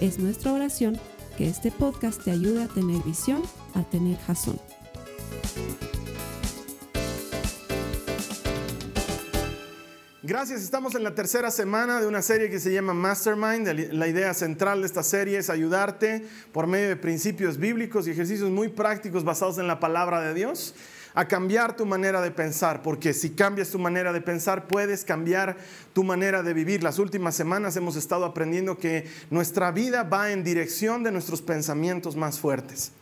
Es nuestra oración que este podcast te ayude a tener visión, a tener jazón. Gracias, estamos en la tercera semana de una serie que se llama Mastermind. La idea central de esta serie es ayudarte por medio de principios bíblicos y ejercicios muy prácticos basados en la palabra de Dios a cambiar tu manera de pensar, porque si cambias tu manera de pensar, puedes cambiar tu manera de vivir. Las últimas semanas hemos estado aprendiendo que nuestra vida va en dirección de nuestros pensamientos más fuertes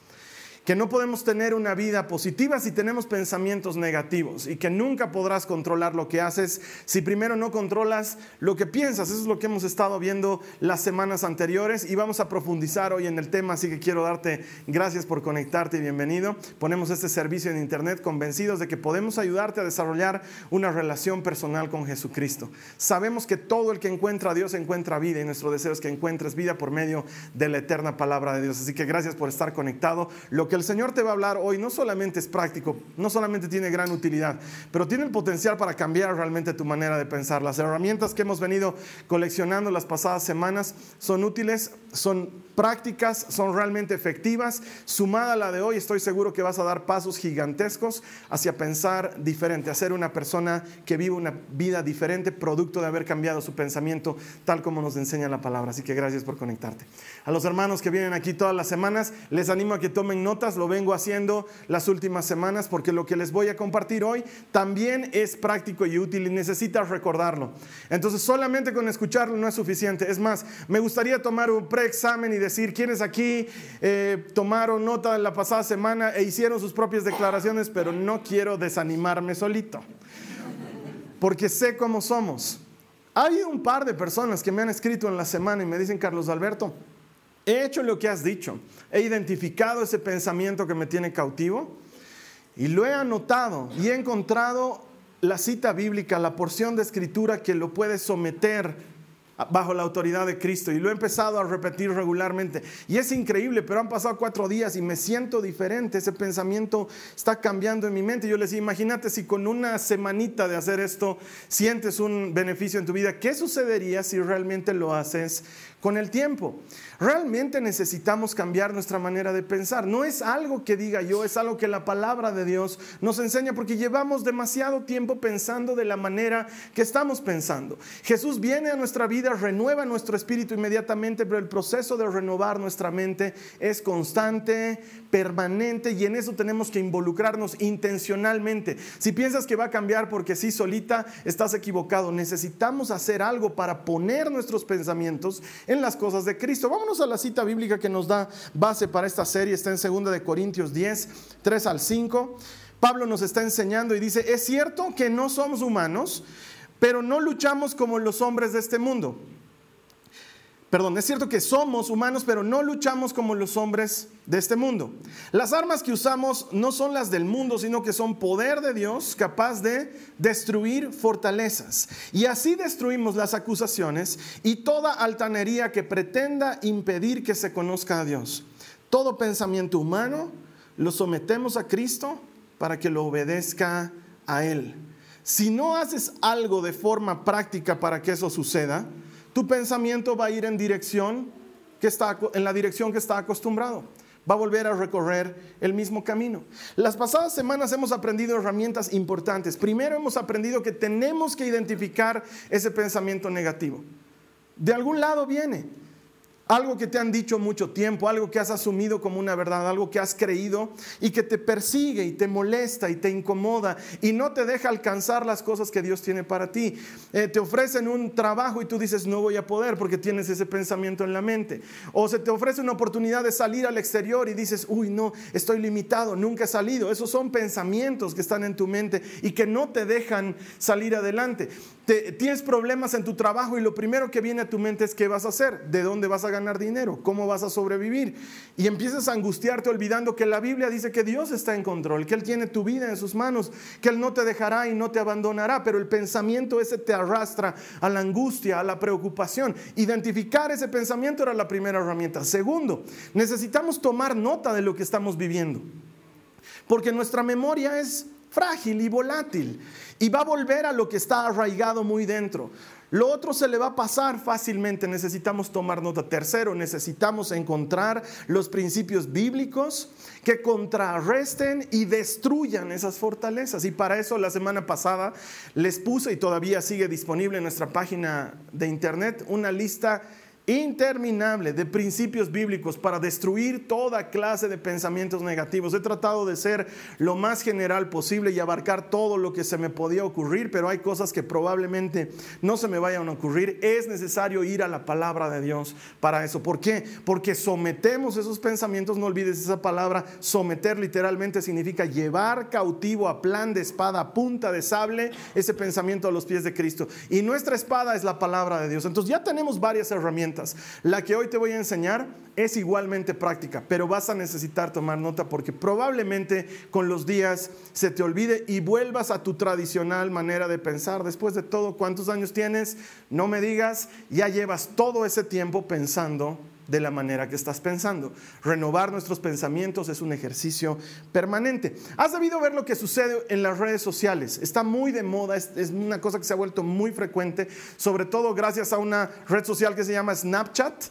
que no podemos tener una vida positiva si tenemos pensamientos negativos y que nunca podrás controlar lo que haces si primero no controlas lo que piensas. Eso es lo que hemos estado viendo las semanas anteriores y vamos a profundizar hoy en el tema, así que quiero darte gracias por conectarte y bienvenido. Ponemos este servicio en internet convencidos de que podemos ayudarte a desarrollar una relación personal con Jesucristo. Sabemos que todo el que encuentra a Dios encuentra vida y nuestro deseo es que encuentres vida por medio de la eterna palabra de Dios. Así que gracias por estar conectado. Lo el Señor te va a hablar hoy no solamente es práctico, no solamente tiene gran utilidad, pero tiene el potencial para cambiar realmente tu manera de pensar. Las herramientas que hemos venido coleccionando las pasadas semanas son útiles, son prácticas, son realmente efectivas. Sumada a la de hoy, estoy seguro que vas a dar pasos gigantescos hacia pensar diferente, a ser una persona que vive una vida diferente, producto de haber cambiado su pensamiento, tal como nos enseña la palabra. Así que gracias por conectarte. A los hermanos que vienen aquí todas las semanas, les animo a que tomen nota lo vengo haciendo las últimas semanas porque lo que les voy a compartir hoy también es práctico y útil y necesitas recordarlo. Entonces solamente con escucharlo no es suficiente. Es más, me gustaría tomar un preexamen y decir quiénes aquí eh, tomaron nota la pasada semana e hicieron sus propias declaraciones, pero no quiero desanimarme solito. Porque sé cómo somos. Hay un par de personas que me han escrito en la semana y me dicen, Carlos Alberto, He hecho lo que has dicho. He identificado ese pensamiento que me tiene cautivo y lo he anotado y he encontrado la cita bíblica, la porción de escritura que lo puede someter bajo la autoridad de Cristo y lo he empezado a repetir regularmente. Y es increíble, pero han pasado cuatro días y me siento diferente. Ese pensamiento está cambiando en mi mente. Yo les digo, imagínate si con una semanita de hacer esto sientes un beneficio en tu vida. ¿Qué sucedería si realmente lo haces con el tiempo? Realmente necesitamos cambiar nuestra manera de pensar. No es algo que diga yo, es algo que la palabra de Dios nos enseña porque llevamos demasiado tiempo pensando de la manera que estamos pensando. Jesús viene a nuestra vida, renueva nuestro espíritu inmediatamente, pero el proceso de renovar nuestra mente es constante, permanente y en eso tenemos que involucrarnos intencionalmente. Si piensas que va a cambiar porque sí solita, estás equivocado. Necesitamos hacer algo para poner nuestros pensamientos en las cosas de Cristo. Vamos a la cita bíblica que nos da base para esta serie, está en 2 de Corintios 10, 3 al 5. Pablo nos está enseñando y dice, es cierto que no somos humanos, pero no luchamos como los hombres de este mundo. Perdón, es cierto que somos humanos, pero no luchamos como los hombres de este mundo. Las armas que usamos no son las del mundo, sino que son poder de Dios capaz de destruir fortalezas. Y así destruimos las acusaciones y toda altanería que pretenda impedir que se conozca a Dios. Todo pensamiento humano lo sometemos a Cristo para que lo obedezca a Él. Si no haces algo de forma práctica para que eso suceda, tu pensamiento va a ir en dirección que está en la dirección que está acostumbrado. Va a volver a recorrer el mismo camino. Las pasadas semanas hemos aprendido herramientas importantes. Primero hemos aprendido que tenemos que identificar ese pensamiento negativo. De algún lado viene. Algo que te han dicho mucho tiempo, algo que has asumido como una verdad, algo que has creído y que te persigue y te molesta y te incomoda y no te deja alcanzar las cosas que Dios tiene para ti. Eh, te ofrecen un trabajo y tú dices no voy a poder porque tienes ese pensamiento en la mente. O se te ofrece una oportunidad de salir al exterior y dices, uy no, estoy limitado, nunca he salido. Esos son pensamientos que están en tu mente y que no te dejan salir adelante. Tienes problemas en tu trabajo y lo primero que viene a tu mente es qué vas a hacer, de dónde vas a ganar dinero? ¿Cómo vas a sobrevivir? Y empiezas a angustiarte olvidando que la Biblia dice que Dios está en control, que Él tiene tu vida en sus manos, que Él no te dejará y no te abandonará, pero el pensamiento ese te arrastra a la angustia, a la preocupación. Identificar ese pensamiento era la primera herramienta. Segundo, necesitamos tomar nota de lo que estamos viviendo, porque nuestra memoria es frágil y volátil y va a volver a lo que está arraigado muy dentro. Lo otro se le va a pasar fácilmente, necesitamos tomar nota. Tercero, necesitamos encontrar los principios bíblicos que contrarresten y destruyan esas fortalezas. Y para eso la semana pasada les puse y todavía sigue disponible en nuestra página de internet una lista interminable de principios bíblicos para destruir toda clase de pensamientos negativos. He tratado de ser lo más general posible y abarcar todo lo que se me podía ocurrir, pero hay cosas que probablemente no se me vayan a ocurrir. Es necesario ir a la palabra de Dios para eso. ¿Por qué? Porque sometemos esos pensamientos, no olvides esa palabra, someter literalmente significa llevar cautivo a plan de espada, a punta de sable, ese pensamiento a los pies de Cristo. Y nuestra espada es la palabra de Dios. Entonces ya tenemos varias herramientas la que hoy te voy a enseñar es igualmente práctica, pero vas a necesitar tomar nota porque probablemente con los días se te olvide y vuelvas a tu tradicional manera de pensar. Después de todo, ¿cuántos años tienes? No me digas, ya llevas todo ese tiempo pensando de la manera que estás pensando. Renovar nuestros pensamientos es un ejercicio permanente. Has debido ver lo que sucede en las redes sociales. Está muy de moda, es, una cosa que se ha vuelto muy frecuente, sobre todo gracias a una red social que se llama Snapchat,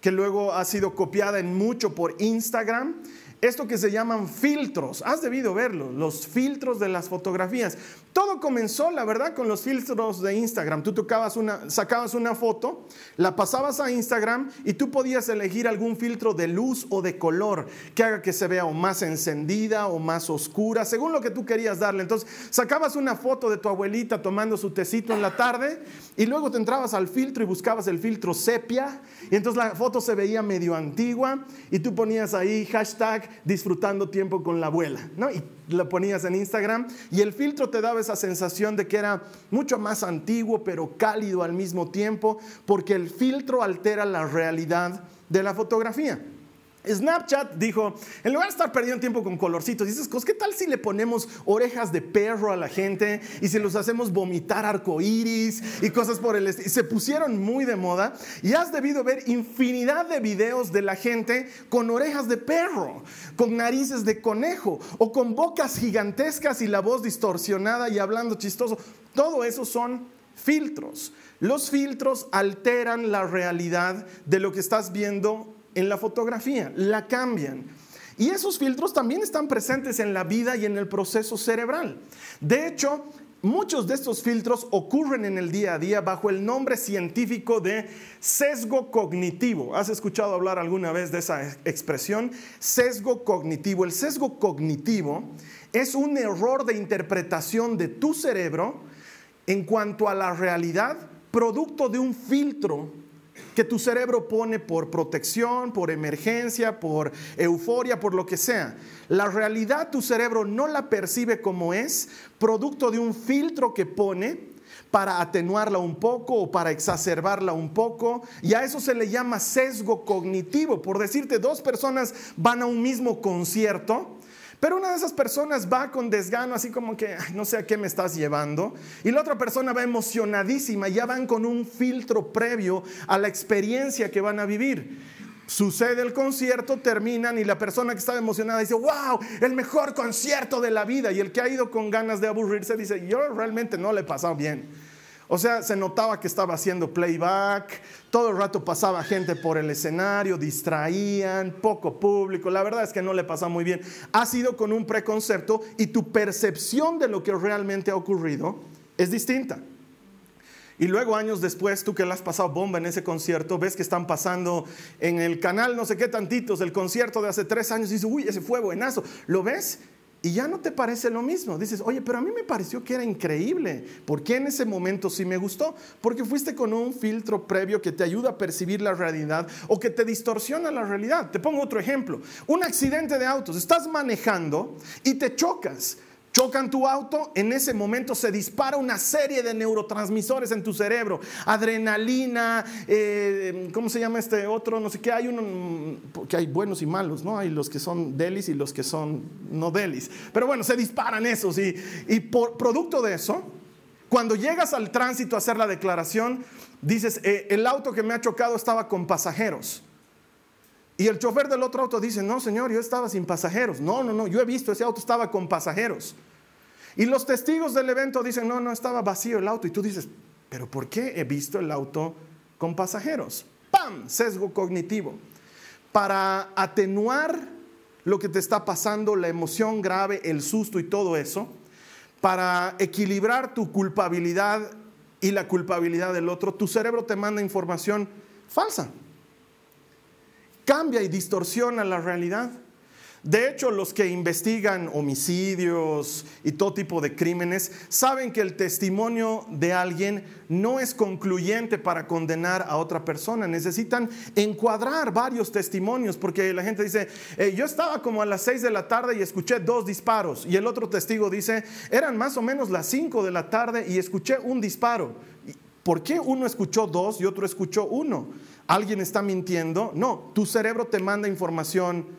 que luego ha sido copiada en mucho por Instagram esto que se llaman filtros. Has debido verlo, los filtros de las fotografías. Todo comenzó, la verdad, con los filtros de Instagram. Tú tocabas una, sacabas una foto, la pasabas a Instagram y tú podías elegir algún filtro de luz o de color que haga que se vea o más encendida o más oscura, según lo que tú querías darle. Entonces, sacabas una foto de tu abuelita tomando su tecito en la tarde y luego te entrabas al filtro y buscabas el filtro sepia y entonces la foto se veía medio antigua y tú ponías ahí hashtag disfrutando tiempo con la abuela, ¿no? Y lo ponías en Instagram y el filtro te daba esa sensación de que era mucho más antiguo pero cálido al mismo tiempo porque el filtro altera la realidad de la fotografía. Snapchat dijo, en lugar de estar perdiendo tiempo con colorcitos y ¿qué tal si le ponemos orejas de perro a la gente y si los hacemos vomitar arcoíris y cosas por el estilo? Se pusieron muy de moda y has debido ver infinidad de videos de la gente con orejas de perro, con narices de conejo o con bocas gigantescas y la voz distorsionada y hablando chistoso. Todo eso son filtros. Los filtros alteran la realidad de lo que estás viendo en la fotografía, la cambian. Y esos filtros también están presentes en la vida y en el proceso cerebral. De hecho, muchos de estos filtros ocurren en el día a día bajo el nombre científico de sesgo cognitivo. ¿Has escuchado hablar alguna vez de esa expresión? Sesgo cognitivo. El sesgo cognitivo es un error de interpretación de tu cerebro en cuanto a la realidad producto de un filtro que tu cerebro pone por protección, por emergencia, por euforia, por lo que sea. La realidad tu cerebro no la percibe como es, producto de un filtro que pone para atenuarla un poco o para exacerbarla un poco. Y a eso se le llama sesgo cognitivo. Por decirte, dos personas van a un mismo concierto pero una de esas personas va con desgano, así como que no sé a qué me estás llevando. Y la otra persona va emocionadísima, ya van con un filtro previo a la experiencia que van a vivir. Sucede el concierto, terminan y la persona que estaba emocionada dice, wow, el mejor concierto de la vida. Y el que ha ido con ganas de aburrirse dice, yo realmente no le he pasado bien. O sea, se notaba que estaba haciendo playback, todo el rato pasaba gente por el escenario, distraían, poco público. La verdad es que no le pasa muy bien. Ha sido con un preconcepto y tu percepción de lo que realmente ha ocurrido es distinta. Y luego años después, tú que le has pasado bomba en ese concierto, ves que están pasando en el canal no sé qué tantitos el concierto de hace tres años y dices, uy, ese fue buenazo. ¿Lo ves? Y ya no te parece lo mismo. Dices, oye, pero a mí me pareció que era increíble. ¿Por qué en ese momento sí me gustó? Porque fuiste con un filtro previo que te ayuda a percibir la realidad o que te distorsiona la realidad. Te pongo otro ejemplo. Un accidente de autos. Estás manejando y te chocas chocan tu auto, en ese momento se dispara una serie de neurotransmisores en tu cerebro. Adrenalina, eh, ¿cómo se llama este otro? No sé qué, hay uno, que hay buenos y malos, ¿no? Hay los que son delis y los que son no delis. Pero bueno, se disparan esos y, y por producto de eso, cuando llegas al tránsito a hacer la declaración, dices, eh, el auto que me ha chocado estaba con pasajeros. Y el chofer del otro auto dice, no, señor, yo estaba sin pasajeros. No, no, no, yo he visto, ese auto estaba con pasajeros. Y los testigos del evento dicen, no, no, estaba vacío el auto. Y tú dices, pero ¿por qué he visto el auto con pasajeros? ¡Pam! Sesgo cognitivo. Para atenuar lo que te está pasando, la emoción grave, el susto y todo eso, para equilibrar tu culpabilidad y la culpabilidad del otro, tu cerebro te manda información falsa cambia y distorsiona la realidad. De hecho, los que investigan homicidios y todo tipo de crímenes saben que el testimonio de alguien no es concluyente para condenar a otra persona. Necesitan encuadrar varios testimonios porque la gente dice, eh, yo estaba como a las 6 de la tarde y escuché dos disparos. Y el otro testigo dice, eran más o menos las 5 de la tarde y escuché un disparo. ¿Por qué uno escuchó dos y otro escuchó uno? ¿Alguien está mintiendo? No, tu cerebro te manda información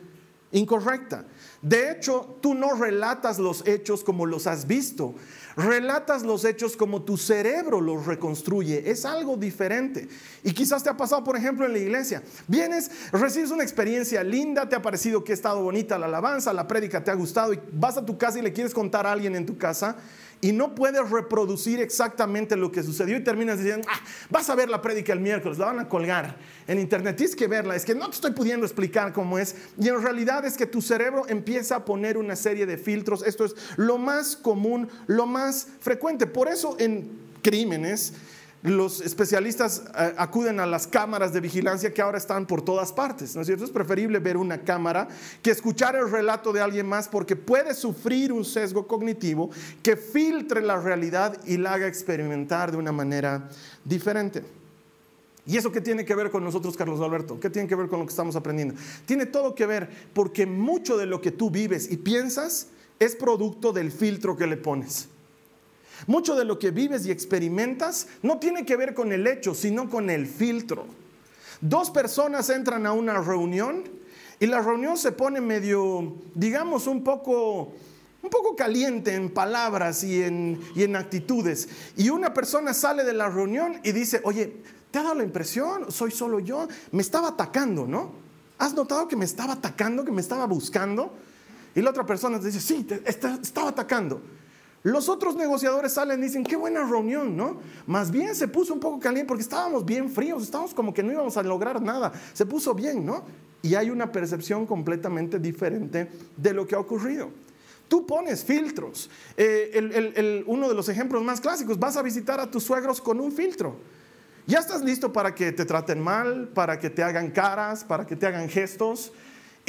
incorrecta. De hecho, tú no relatas los hechos como los has visto. Relatas los hechos como tu cerebro los reconstruye. Es algo diferente. Y quizás te ha pasado, por ejemplo, en la iglesia. Vienes, recibes una experiencia linda, te ha parecido que ha estado bonita la alabanza, la prédica te ha gustado y vas a tu casa y le quieres contar a alguien en tu casa y no puedes reproducir exactamente lo que sucedió y terminas diciendo, ah, vas a ver la prédica el miércoles, la van a colgar en internet, tienes que verla, es que no te estoy pudiendo explicar cómo es y en realidad es que tu cerebro empieza a poner una serie de filtros, esto es lo más común, lo más frecuente, por eso en crímenes los especialistas eh, acuden a las cámaras de vigilancia que ahora están por todas partes, ¿no es cierto? Es preferible ver una cámara que escuchar el relato de alguien más porque puede sufrir un sesgo cognitivo que filtre la realidad y la haga experimentar de una manera diferente. ¿Y eso qué tiene que ver con nosotros, Carlos Alberto? ¿Qué tiene que ver con lo que estamos aprendiendo? Tiene todo que ver porque mucho de lo que tú vives y piensas es producto del filtro que le pones. Mucho de lo que vives y experimentas no tiene que ver con el hecho, sino con el filtro. Dos personas entran a una reunión y la reunión se pone medio, digamos, un poco, un poco caliente en palabras y en, y en actitudes. Y una persona sale de la reunión y dice, oye, ¿te ha dado la impresión? ¿Soy solo yo? Me estaba atacando, ¿no? ¿Has notado que me estaba atacando, que me estaba buscando? Y la otra persona te dice, sí, te, estaba atacando. Los otros negociadores salen y dicen, qué buena reunión, ¿no? Más bien se puso un poco caliente porque estábamos bien fríos, estábamos como que no íbamos a lograr nada. Se puso bien, ¿no? Y hay una percepción completamente diferente de lo que ha ocurrido. Tú pones filtros. Eh, uno de los ejemplos más clásicos, vas a visitar a tus suegros con un filtro. Ya estás listo para que te traten mal, para que te hagan caras, para que te hagan gestos.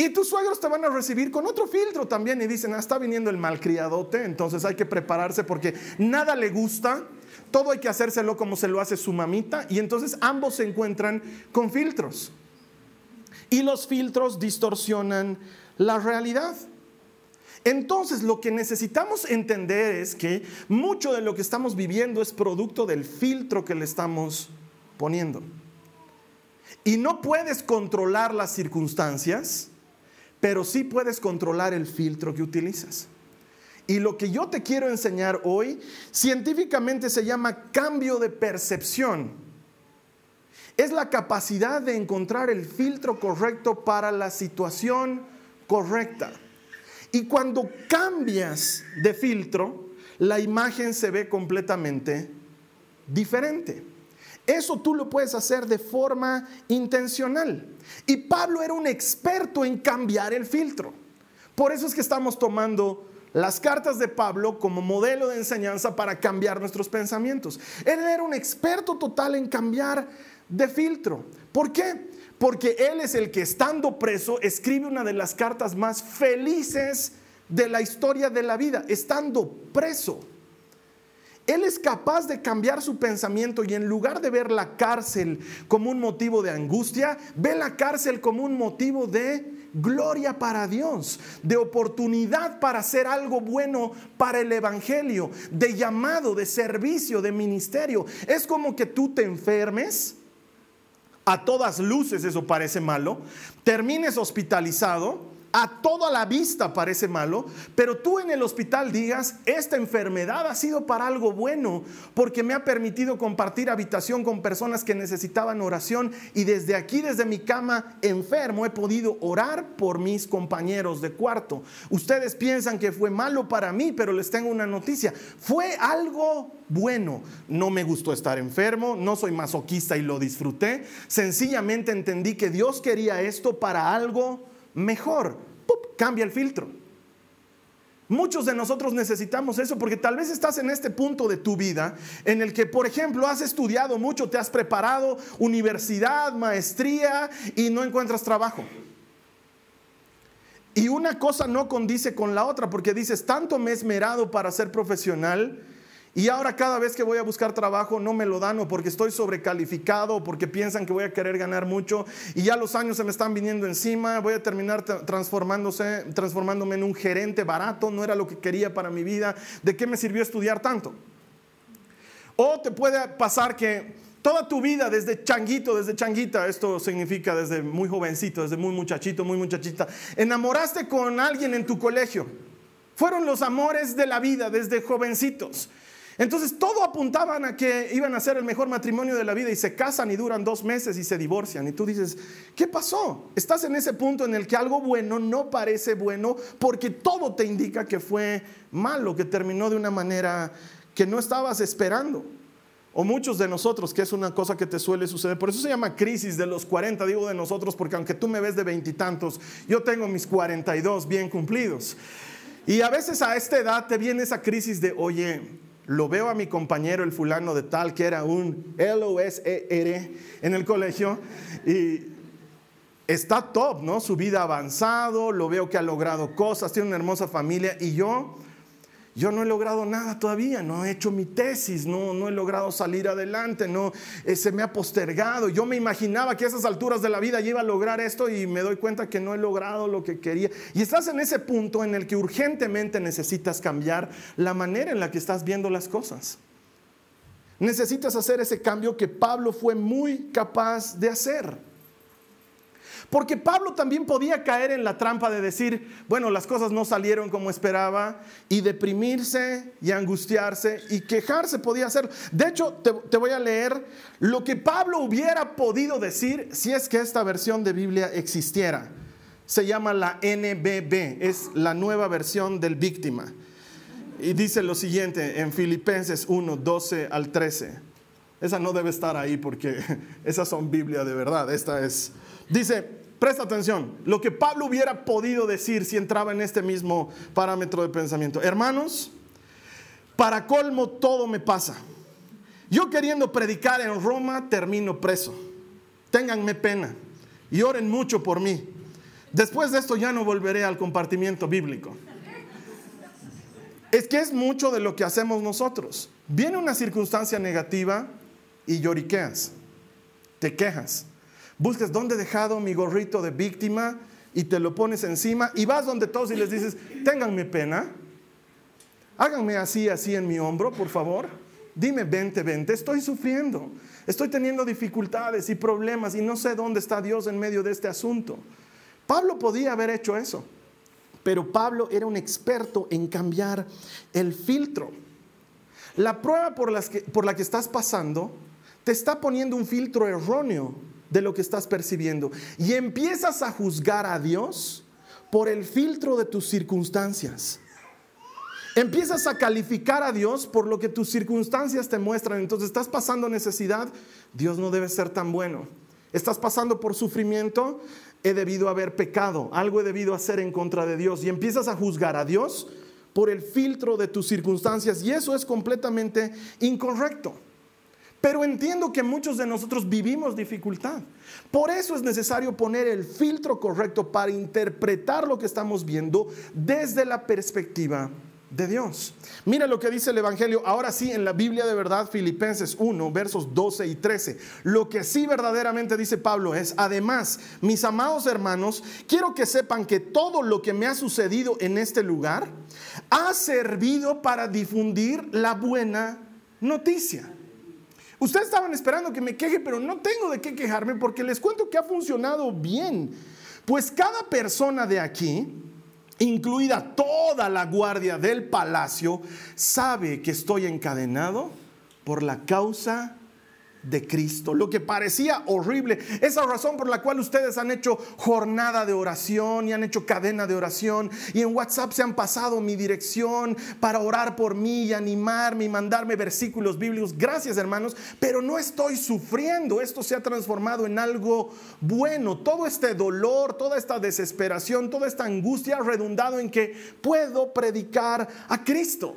Y tus suegros te van a recibir con otro filtro también y dicen, ah, está viniendo el malcriadote, entonces hay que prepararse porque nada le gusta, todo hay que hacérselo como se lo hace su mamita y entonces ambos se encuentran con filtros. Y los filtros distorsionan la realidad. Entonces lo que necesitamos entender es que mucho de lo que estamos viviendo es producto del filtro que le estamos poniendo. Y no puedes controlar las circunstancias, pero sí puedes controlar el filtro que utilizas. Y lo que yo te quiero enseñar hoy, científicamente se llama cambio de percepción. Es la capacidad de encontrar el filtro correcto para la situación correcta. Y cuando cambias de filtro, la imagen se ve completamente diferente. Eso tú lo puedes hacer de forma intencional. Y Pablo era un experto en cambiar el filtro. Por eso es que estamos tomando las cartas de Pablo como modelo de enseñanza para cambiar nuestros pensamientos. Él era un experto total en cambiar de filtro. ¿Por qué? Porque él es el que estando preso escribe una de las cartas más felices de la historia de la vida, estando preso. Él es capaz de cambiar su pensamiento y en lugar de ver la cárcel como un motivo de angustia, ve la cárcel como un motivo de gloria para Dios, de oportunidad para hacer algo bueno para el Evangelio, de llamado, de servicio, de ministerio. Es como que tú te enfermes, a todas luces eso parece malo, termines hospitalizado a toda la vista parece malo, pero tú en el hospital digas, esta enfermedad ha sido para algo bueno, porque me ha permitido compartir habitación con personas que necesitaban oración y desde aquí, desde mi cama enfermo, he podido orar por mis compañeros de cuarto. Ustedes piensan que fue malo para mí, pero les tengo una noticia, fue algo bueno. No me gustó estar enfermo, no soy masoquista y lo disfruté, sencillamente entendí que Dios quería esto para algo mejor. Cambia el filtro. Muchos de nosotros necesitamos eso porque tal vez estás en este punto de tu vida en el que, por ejemplo, has estudiado mucho, te has preparado, universidad, maestría y no encuentras trabajo. Y una cosa no condice con la otra porque dices, tanto me he esmerado para ser profesional y ahora cada vez que voy a buscar trabajo no me lo dan o porque estoy sobrecalificado o porque piensan que voy a querer ganar mucho y ya los años se me están viniendo encima, voy a terminar transformándose, transformándome en un gerente barato, no era lo que quería para mi vida, ¿de qué me sirvió estudiar tanto? O te puede pasar que toda tu vida desde changuito, desde changuita, esto significa desde muy jovencito, desde muy muchachito, muy muchachita, enamoraste con alguien en tu colegio. Fueron los amores de la vida desde jovencitos. Entonces todo apuntaban a que iban a ser el mejor matrimonio de la vida y se casan y duran dos meses y se divorcian. Y tú dices, ¿qué pasó? Estás en ese punto en el que algo bueno no parece bueno porque todo te indica que fue malo, que terminó de una manera que no estabas esperando. O muchos de nosotros, que es una cosa que te suele suceder. Por eso se llama crisis de los 40, digo de nosotros, porque aunque tú me ves de veintitantos, yo tengo mis 42 bien cumplidos. Y a veces a esta edad te viene esa crisis de, oye, lo veo a mi compañero, el fulano de tal, que era un L-O-S-E-R en el colegio, y está top, ¿no? Su vida avanzado, lo veo que ha logrado cosas, tiene una hermosa familia, y yo yo no he logrado nada todavía, no he hecho mi tesis, no, no he logrado salir adelante, no, eh, se me ha postergado. Yo me imaginaba que a esas alturas de la vida iba a lograr esto y me doy cuenta que no he logrado lo que quería. Y estás en ese punto en el que urgentemente necesitas cambiar la manera en la que estás viendo las cosas. Necesitas hacer ese cambio que Pablo fue muy capaz de hacer. Porque Pablo también podía caer en la trampa de decir, bueno, las cosas no salieron como esperaba, y deprimirse y angustiarse y quejarse podía hacer. De hecho, te, voy a leer lo que Pablo hubiera podido decir si es que esta versión de Biblia existiera. Se llama la NBB, es la nueva versión del víctima. Y dice lo siguiente en Filipenses 1, 12 al 13. Esa no debe estar ahí porque esas son Biblia de verdad. Esta es, dice, Presta atención, lo que Pablo hubiera podido decir si entraba en este mismo parámetro de pensamiento. Hermanos, para colmo todo me pasa. Yo queriendo predicar en Roma termino preso. Ténganme pena y oren mucho por mí. Después de esto ya no volveré al compartimiento bíblico. Es que es mucho de lo que hacemos nosotros. Viene una circunstancia negativa y lloriqueas, te quejas buscas dónde he dejado mi gorrito de víctima y te lo pones encima y vas donde todos y les dices, ténganme pena, háganme así, así en mi hombro, por favor. Dime, vente, vente, estoy sufriendo, estoy teniendo dificultades y problemas y no sé dónde está Dios en medio de este asunto. Pablo podía haber hecho eso, pero Pablo era un experto en cambiar el filtro. La prueba por, por la que estás pasando te está poniendo un filtro erróneo de lo que estás percibiendo. Y empiezas a juzgar a Dios por el filtro de tus circunstancias. Empiezas a calificar a Dios por lo que tus circunstancias te muestran. Entonces estás pasando necesidad, Dios no debe ser tan bueno. Estás pasando por sufrimiento, he debido haber pecado, algo he debido hacer en contra de Dios. Y empiezas a juzgar a Dios por el filtro de tus circunstancias. Y eso es completamente incorrecto. Pero entiendo que muchos de nosotros vivimos dificultad. Por eso es necesario poner el filtro correcto para interpretar lo que estamos viendo desde la perspectiva de Dios. Mira lo que dice el Evangelio, ahora sí en la Biblia de verdad, Filipenses 1, versos 12 y 13. Lo que sí verdaderamente dice Pablo es, además, mis amados hermanos, quiero que sepan que todo lo que me ha sucedido en este lugar ha servido para difundir la buena noticia. Ustedes estaban esperando que me queje, pero no tengo de qué quejarme porque les cuento que ha funcionado bien. Pues cada persona de aquí, incluida toda la guardia del palacio, sabe que estoy encadenado por la causa de Cristo, lo que parecía horrible. Esa razón por la cual ustedes han hecho jornada de oración y han hecho cadena de oración y en WhatsApp se han pasado mi dirección para orar por mí y animarme y mandarme versículos bíblicos. Gracias hermanos, pero no estoy sufriendo. Esto se ha transformado en algo bueno. Todo este dolor, toda esta desesperación, toda esta angustia ha redundado en que puedo predicar a Cristo.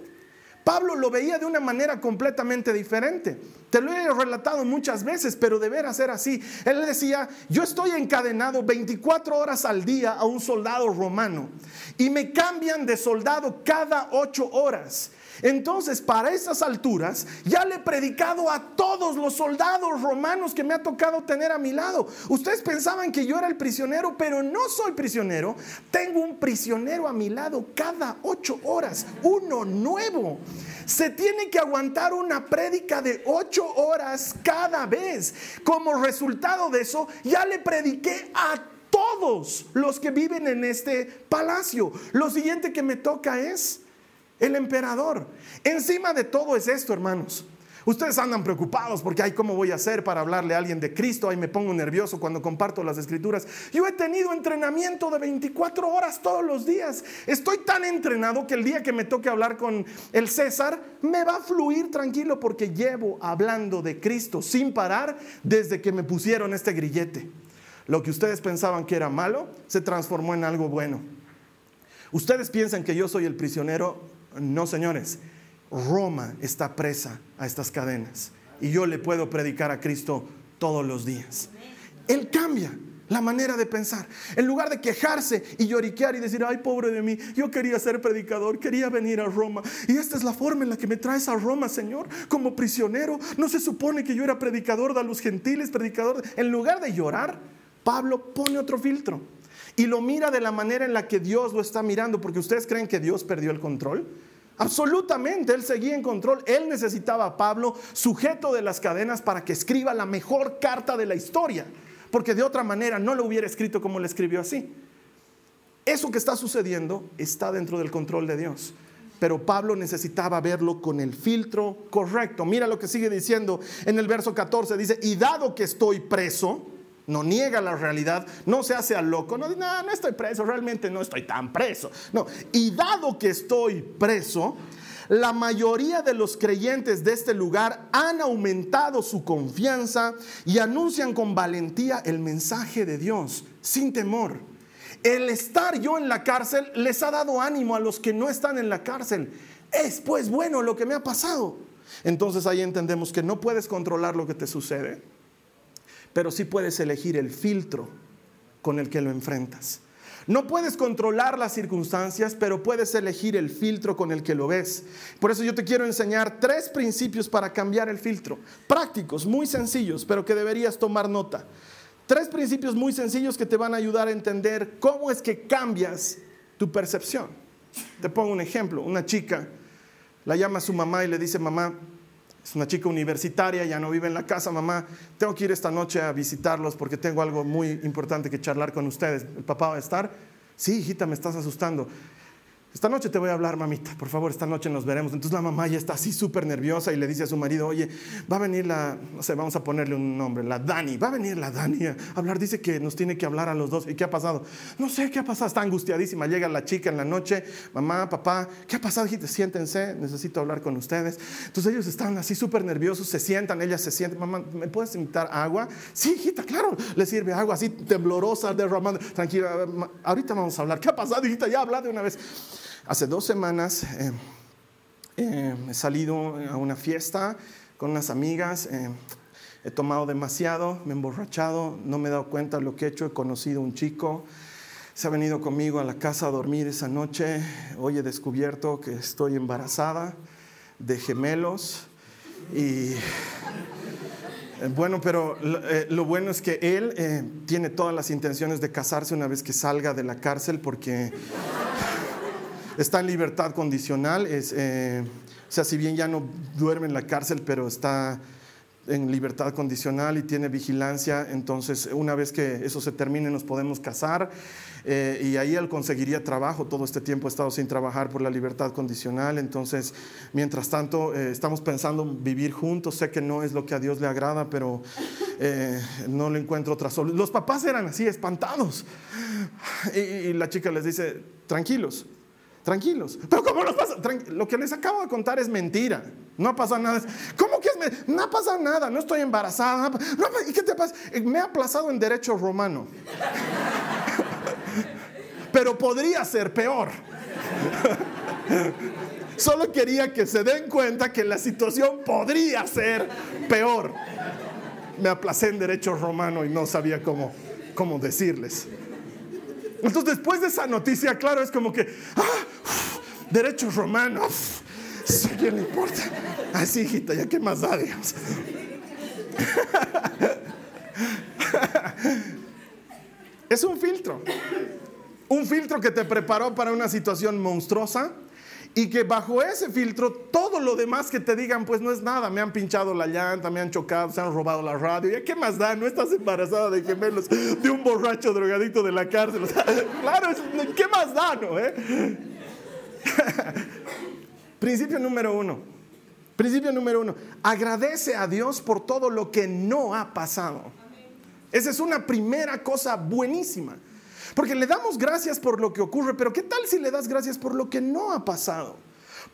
Pablo lo veía de una manera completamente diferente. Te lo he relatado muchas veces, pero de veras era así. Él decía, yo estoy encadenado 24 horas al día a un soldado romano y me cambian de soldado cada 8 horas. Entonces, para esas alturas, ya le he predicado a todos los soldados romanos que me ha tocado tener a mi lado. Ustedes pensaban que yo era el prisionero, pero no soy prisionero. Tengo un prisionero a mi lado cada ocho horas, uno nuevo. Se tiene que aguantar una prédica de ocho horas cada vez. Como resultado de eso, ya le prediqué a todos los que viven en este palacio. Lo siguiente que me toca es el emperador. Encima de todo es esto, hermanos. Ustedes andan preocupados porque, ay, ¿cómo voy a hacer para hablarle a alguien de Cristo? Ay, me pongo nervioso cuando comparto las escrituras. Yo he tenido entrenamiento de 24 horas todos los días. Estoy tan entrenado que el día que me toque hablar con el César, me va a fluir tranquilo porque llevo hablando de Cristo sin parar desde que me pusieron este grillete. Lo que ustedes pensaban que era malo se transformó en algo bueno. Ustedes piensan que yo soy el prisionero no, señores, Roma está presa a estas cadenas y yo le puedo predicar a Cristo todos los días. Él cambia la manera de pensar. En lugar de quejarse y lloriquear y decir, ay, pobre de mí, yo quería ser predicador, quería venir a Roma. Y esta es la forma en la que me traes a Roma, Señor, como prisionero. No se supone que yo era predicador de los gentiles, predicador. En lugar de llorar, Pablo pone otro filtro y lo mira de la manera en la que Dios lo está mirando, porque ustedes creen que Dios perdió el control. Absolutamente, él seguía en control. Él necesitaba a Pablo sujeto de las cadenas para que escriba la mejor carta de la historia, porque de otra manera no lo hubiera escrito como le escribió así. Eso que está sucediendo está dentro del control de Dios. Pero Pablo necesitaba verlo con el filtro correcto. Mira lo que sigue diciendo en el verso 14. Dice, y dado que estoy preso, no niega la realidad, no se hace al loco, no dice, no, no estoy preso, realmente no estoy tan preso. No, y dado que estoy preso, la mayoría de los creyentes de este lugar han aumentado su confianza y anuncian con valentía el mensaje de Dios, sin temor. El estar yo en la cárcel les ha dado ánimo a los que no están en la cárcel. Es pues bueno lo que me ha pasado. Entonces ahí entendemos que no puedes controlar lo que te sucede pero sí puedes elegir el filtro con el que lo enfrentas. No puedes controlar las circunstancias, pero puedes elegir el filtro con el que lo ves. Por eso yo te quiero enseñar tres principios para cambiar el filtro. Prácticos, muy sencillos, pero que deberías tomar nota. Tres principios muy sencillos que te van a ayudar a entender cómo es que cambias tu percepción. Te pongo un ejemplo. Una chica la llama a su mamá y le dice, mamá, es una chica universitaria, ya no vive en la casa, mamá, tengo que ir esta noche a visitarlos porque tengo algo muy importante que charlar con ustedes. ¿El papá va a estar? Sí, hijita, me estás asustando. Esta noche te voy a hablar, mamita, por favor, esta noche nos veremos. Entonces la mamá ya está así súper nerviosa y le dice a su marido, oye, va a venir la, no sé, vamos a ponerle un nombre, la Dani, va a venir la Dani a hablar, dice que nos tiene que hablar a los dos. ¿Y qué ha pasado? No sé qué ha pasado, está angustiadísima. Llega la chica en la noche, mamá, papá, ¿qué ha pasado? Hijita, siéntense, necesito hablar con ustedes. Entonces ellos están así súper nerviosos, se sientan, ella se siente, mamá, ¿me puedes invitar agua? Sí, hijita, claro, le sirve agua así temblorosa, derramando. Tranquila, ahorita vamos a hablar. ¿Qué ha pasado, hijita? Ya habla de una vez. Hace dos semanas eh, eh, he salido a una fiesta con unas amigas, eh, he tomado demasiado, me he emborrachado, no me he dado cuenta de lo que he hecho, he conocido a un chico, se ha venido conmigo a la casa a dormir esa noche. Hoy he descubierto que estoy embarazada de gemelos y bueno, pero lo bueno es que él tiene todas las intenciones de casarse una vez que salga de la cárcel porque está en libertad condicional. Es, o sea, si bien ya no duerme en la cárcel, pero está en libertad condicional y tiene vigilancia, entonces una vez que eso se termine nos podemos casar eh, y ahí él conseguiría trabajo, todo este tiempo ha estado sin trabajar por la libertad condicional, entonces mientras tanto eh, estamos pensando vivir juntos, sé que no es lo que a Dios le agrada, pero eh, no le encuentro otra solución. Los papás eran así, espantados, y la chica les dice, tranquilos, Tranquilos. Pero ¿cómo nos pasa? Lo que les acabo de contar es mentira. No ha pasado nada. ¿Cómo que es? No ha pasado nada. No estoy embarazada. ¿Y qué te pasa? Eh, me ha aplazado en derecho romano. Pero podría ser peor. Solo quería que se den cuenta que la situación podría ser peor. Me aplacé en derecho romano y no sabía cómo, cómo decirles. Entonces, después de esa noticia, claro, es como que, ah, derechos romanos, ¿a quién le importa? Así, hijita, ya qué más da. Es un filtro. Un filtro que te preparó para una situación monstruosa y que bajo ese filtro todo lo demás que te digan pues no es nada, me han pinchado la llanta, me han chocado, se han robado la radio, ¿y qué más da? No estás embarazada de gemelos de un borracho drogadito de la cárcel, claro, ¿qué más da? No, eh? Principio número uno, principio número uno, agradece a Dios por todo lo que no ha pasado. Esa es una primera cosa buenísima. Porque le damos gracias por lo que ocurre, pero ¿qué tal si le das gracias por lo que no ha pasado?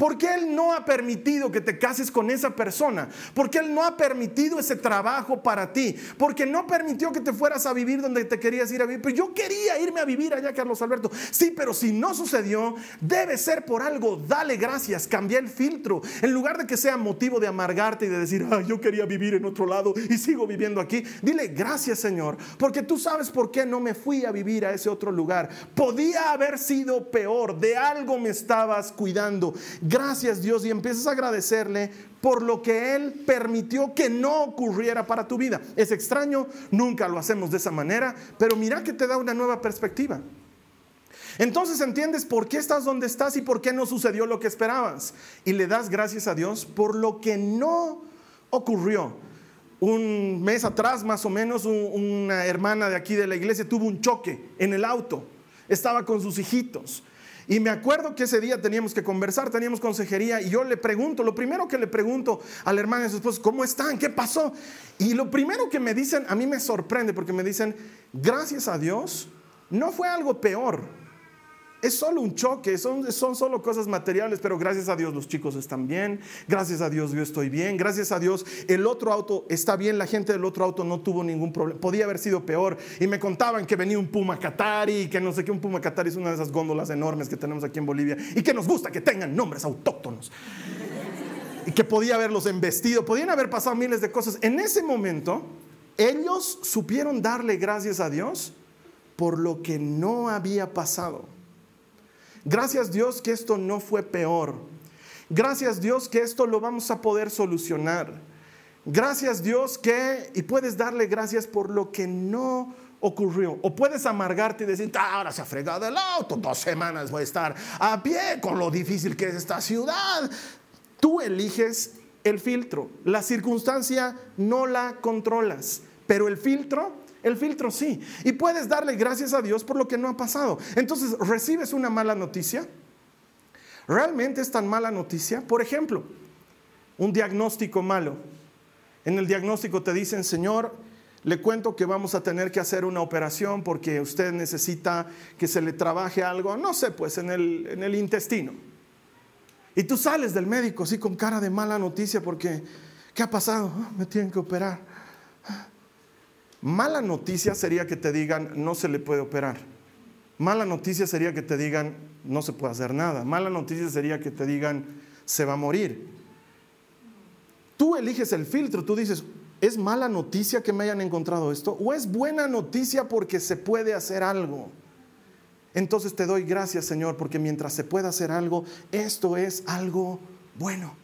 Porque Él no ha permitido que te cases con esa persona. Porque Él no ha permitido ese trabajo para ti. Porque no permitió que te fueras a vivir donde te querías ir a vivir. Pero yo quería irme a vivir allá, Carlos Alberto. Sí, pero si no sucedió, debe ser por algo. Dale gracias, cambia el filtro. En lugar de que sea motivo de amargarte y de decir, yo quería vivir en otro lado y sigo viviendo aquí. Dile gracias, Señor. Porque tú sabes por qué no me fui a vivir a ese otro lugar. Podía haber sido peor. De algo me estabas cuidando gracias Dios y empiezas a agradecerle por lo que Él permitió que no ocurriera para tu vida. Es extraño, nunca lo hacemos de esa manera, pero mira que te da una nueva perspectiva. Entonces entiendes por qué estás donde estás y por qué no sucedió lo que esperabas. Y le das gracias a Dios por lo que no ocurrió. Un mes atrás, más o menos, una hermana de aquí de la iglesia tuvo un choque en el auto. Estaba con sus hijitos. Y me acuerdo que ese día teníamos que conversar, teníamos consejería y yo le pregunto, lo primero que le pregunto al hermano y a su esposo, ¿cómo están? ¿Qué pasó? Y lo primero que me dicen, a mí me sorprende porque me dicen, gracias a Dios, no fue algo peor es solo un choque, son, son solo cosas materiales, pero gracias a Dios los chicos están bien, gracias a Dios yo estoy bien, gracias a Dios el otro auto está bien, la gente del otro auto no tuvo ningún problema, podía haber sido peor. Y me contaban que venía un Puma Catari, que no sé qué, un Puma Catari es una de esas góndolas enormes que tenemos aquí en Bolivia y que nos gusta que tengan nombres autóctonos. Y que podía haberlos embestido, podían haber pasado miles de cosas. En ese momento, ellos supieron darle gracias a Dios por lo que no había pasado. Gracias Dios que esto no fue peor. Gracias Dios que esto lo vamos a poder solucionar. Gracias Dios que, y puedes darle gracias por lo que no ocurrió. O puedes amargarte y decir, ah, ahora se ha fregado el auto, dos semanas voy a estar a pie con lo difícil que es esta ciudad. Tú eliges el filtro. La circunstancia no la controlas, pero el filtro el filtro sí. Y puedes darle gracias a Dios por lo que no ha pasado. Entonces, recibes una mala noticia. ¿Realmente es tan mala noticia? Por ejemplo, un diagnóstico malo. En el diagnóstico te dicen, Señor, le cuento que vamos a tener que hacer una operación porque usted necesita que se le trabaje algo, no sé, pues en el, en el intestino. Y tú sales del médico así con cara de mala noticia porque, ¿qué ha pasado? Ah, me tienen que operar. Mala noticia sería que te digan no se le puede operar. Mala noticia sería que te digan no se puede hacer nada. Mala noticia sería que te digan se va a morir. Tú eliges el filtro, tú dices, ¿es mala noticia que me hayan encontrado esto? ¿O es buena noticia porque se puede hacer algo? entonces te doy gracias, Señor, porque mientras se pueda hacer algo, esto es algo bueno.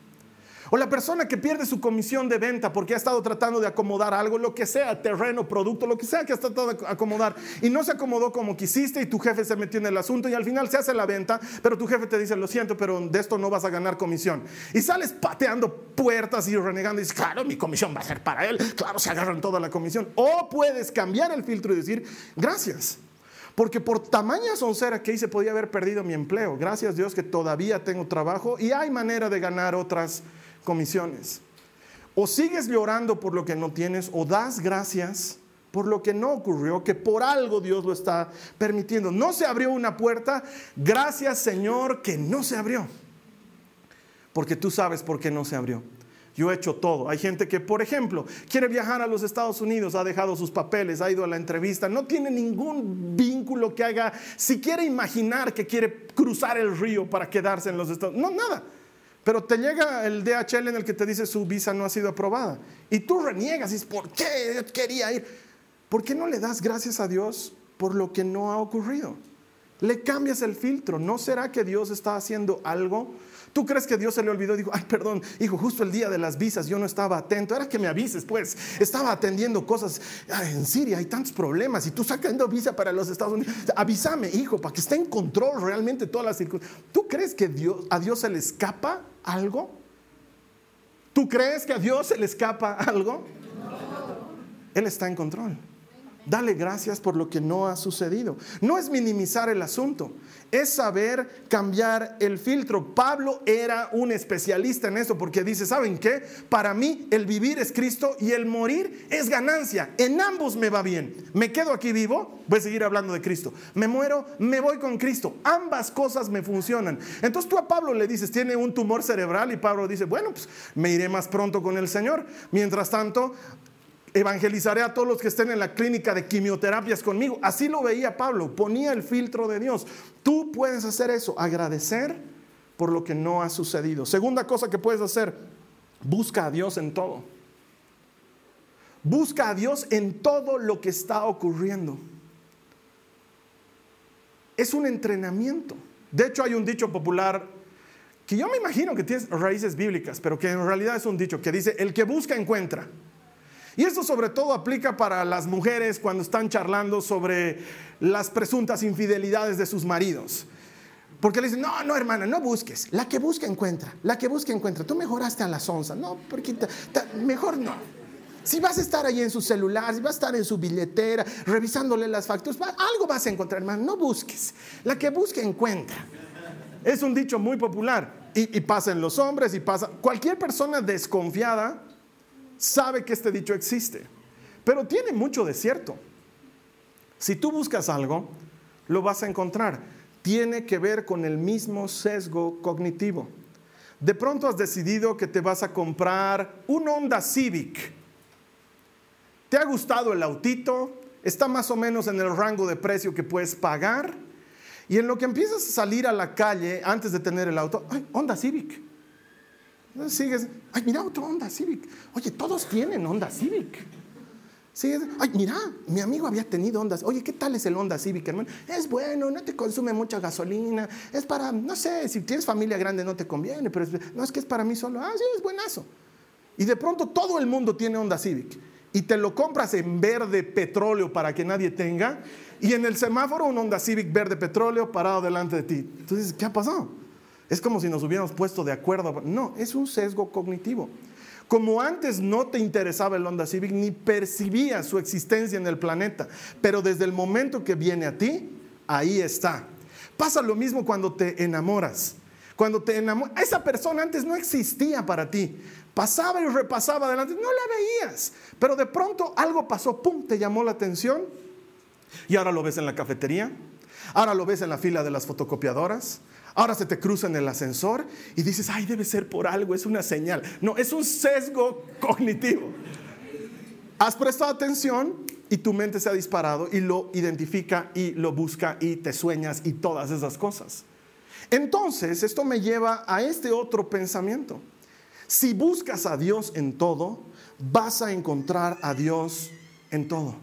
O la persona que pierde su comisión de venta porque ha estado tratando de acomodar algo, lo que sea, terreno, producto, lo que sea que ha tratado de acomodar y no se acomodó como quisiste y tu jefe se metió en el asunto y al final se hace la venta, pero tu jefe te dice, lo siento, pero de esto no vas a ganar comisión. Y sales pateando puertas y renegando y dices, claro, mi comisión va a ser para él, claro, se agarran toda la comisión. O puedes cambiar el filtro y decir, gracias. Porque por tamaña soncera que hice podía haber perdido mi empleo. Gracias Dios que todavía tengo trabajo y hay manera de ganar otras comisiones. O sigues llorando por lo que no tienes o das gracias por lo que no ocurrió, que por algo Dios lo está permitiendo. No se abrió una puerta, gracias Señor que no se abrió. Porque tú sabes por qué no se abrió. Yo he hecho todo. Hay gente que, por ejemplo, quiere viajar a los Estados Unidos, ha dejado sus papeles, ha ido a la entrevista, no tiene ningún vínculo que haga, si quiere imaginar que quiere cruzar el río para quedarse en los Estados Unidos. No, nada. Pero te llega el DHL en el que te dice su visa no ha sido aprobada. Y tú reniegas y dices, ¿por qué quería ir? ¿Por qué no le das gracias a Dios por lo que no ha ocurrido? Le cambias el filtro. ¿No será que Dios está haciendo algo ¿Tú crees que Dios se le olvidó? Dijo, ay, perdón, hijo, justo el día de las visas yo no estaba atento. Era que me avises, pues. Estaba atendiendo cosas. en Siria hay tantos problemas y tú sacando visa para los Estados Unidos. Avísame, hijo, para que esté en control realmente todas las circunstancias. ¿Tú crees que a Dios se le escapa algo? ¿Tú crees que a Dios se le escapa algo? Él está en control. Dale gracias por lo que no ha sucedido. No es minimizar el asunto, es saber cambiar el filtro. Pablo era un especialista en eso porque dice, ¿saben qué? Para mí el vivir es Cristo y el morir es ganancia. En ambos me va bien. Me quedo aquí vivo, voy a seguir hablando de Cristo. Me muero, me voy con Cristo. Ambas cosas me funcionan. Entonces tú a Pablo le dices, tiene un tumor cerebral y Pablo dice, bueno, pues me iré más pronto con el Señor. Mientras tanto, evangelizaré a todos los que estén en la clínica de quimioterapias conmigo. Así lo veía Pablo, ponía el filtro de Dios. Tú puedes hacer eso, agradecer por lo que no ha sucedido. Segunda cosa que puedes hacer, busca a Dios en todo. Busca a Dios en todo lo que está ocurriendo. Es un entrenamiento. De hecho, hay un dicho popular que yo me imagino que tiene raíces bíblicas, pero que en realidad es un dicho que dice, el que busca encuentra. Y esto sobre todo aplica para las mujeres cuando están charlando sobre las presuntas infidelidades de sus maridos. Porque le dicen, no, no, hermana, no busques. La que busca encuentra. La que busca encuentra. Tú mejoraste a las onzas. No, porque mejor no. Si vas a estar ahí en su celular, si vas a estar en su billetera, revisándole las facturas, algo vas a encontrar, hermano. No busques. La que busca encuentra. Es un dicho muy popular. Y pasa en los hombres y pasa. Cualquier persona desconfiada sabe que este dicho existe, pero tiene mucho de cierto. Si tú buscas algo, lo vas a encontrar. Tiene que ver con el mismo sesgo cognitivo. De pronto has decidido que te vas a comprar un Honda Civic. ¿Te ha gustado el autito? Está más o menos en el rango de precio que puedes pagar. Y en lo que empiezas a salir a la calle antes de tener el auto, ¡ay, Honda Civic! Sigues, ay, mira otro Honda Civic. Oye, todos tienen Honda Civic. Sigues, ay, mira, mi amigo había tenido Honda. Oye, ¿qué tal es el Honda Civic, hermano? Es bueno, no te consume mucha gasolina. Es para, no sé, si tienes familia grande no te conviene, pero no es que es para mí solo. Ah, sí, es buenazo. Y de pronto todo el mundo tiene Honda Civic. Y te lo compras en verde petróleo para que nadie tenga. Y en el semáforo un Honda Civic verde petróleo parado delante de ti. Entonces, ¿qué ha pasado? Es como si nos hubiéramos puesto de acuerdo. No, es un sesgo cognitivo. Como antes no te interesaba el Honda Civic ni percibías su existencia en el planeta, pero desde el momento que viene a ti, ahí está. Pasa lo mismo cuando te enamoras. Cuando te enamoras, esa persona antes no existía para ti. Pasaba y repasaba adelante, no la veías, pero de pronto algo pasó, pum, te llamó la atención y ahora lo ves en la cafetería, ahora lo ves en la fila de las fotocopiadoras, Ahora se te cruza en el ascensor y dices, ay, debe ser por algo, es una señal. No, es un sesgo cognitivo. Has prestado atención y tu mente se ha disparado y lo identifica y lo busca y te sueñas y todas esas cosas. Entonces, esto me lleva a este otro pensamiento. Si buscas a Dios en todo, vas a encontrar a Dios en todo.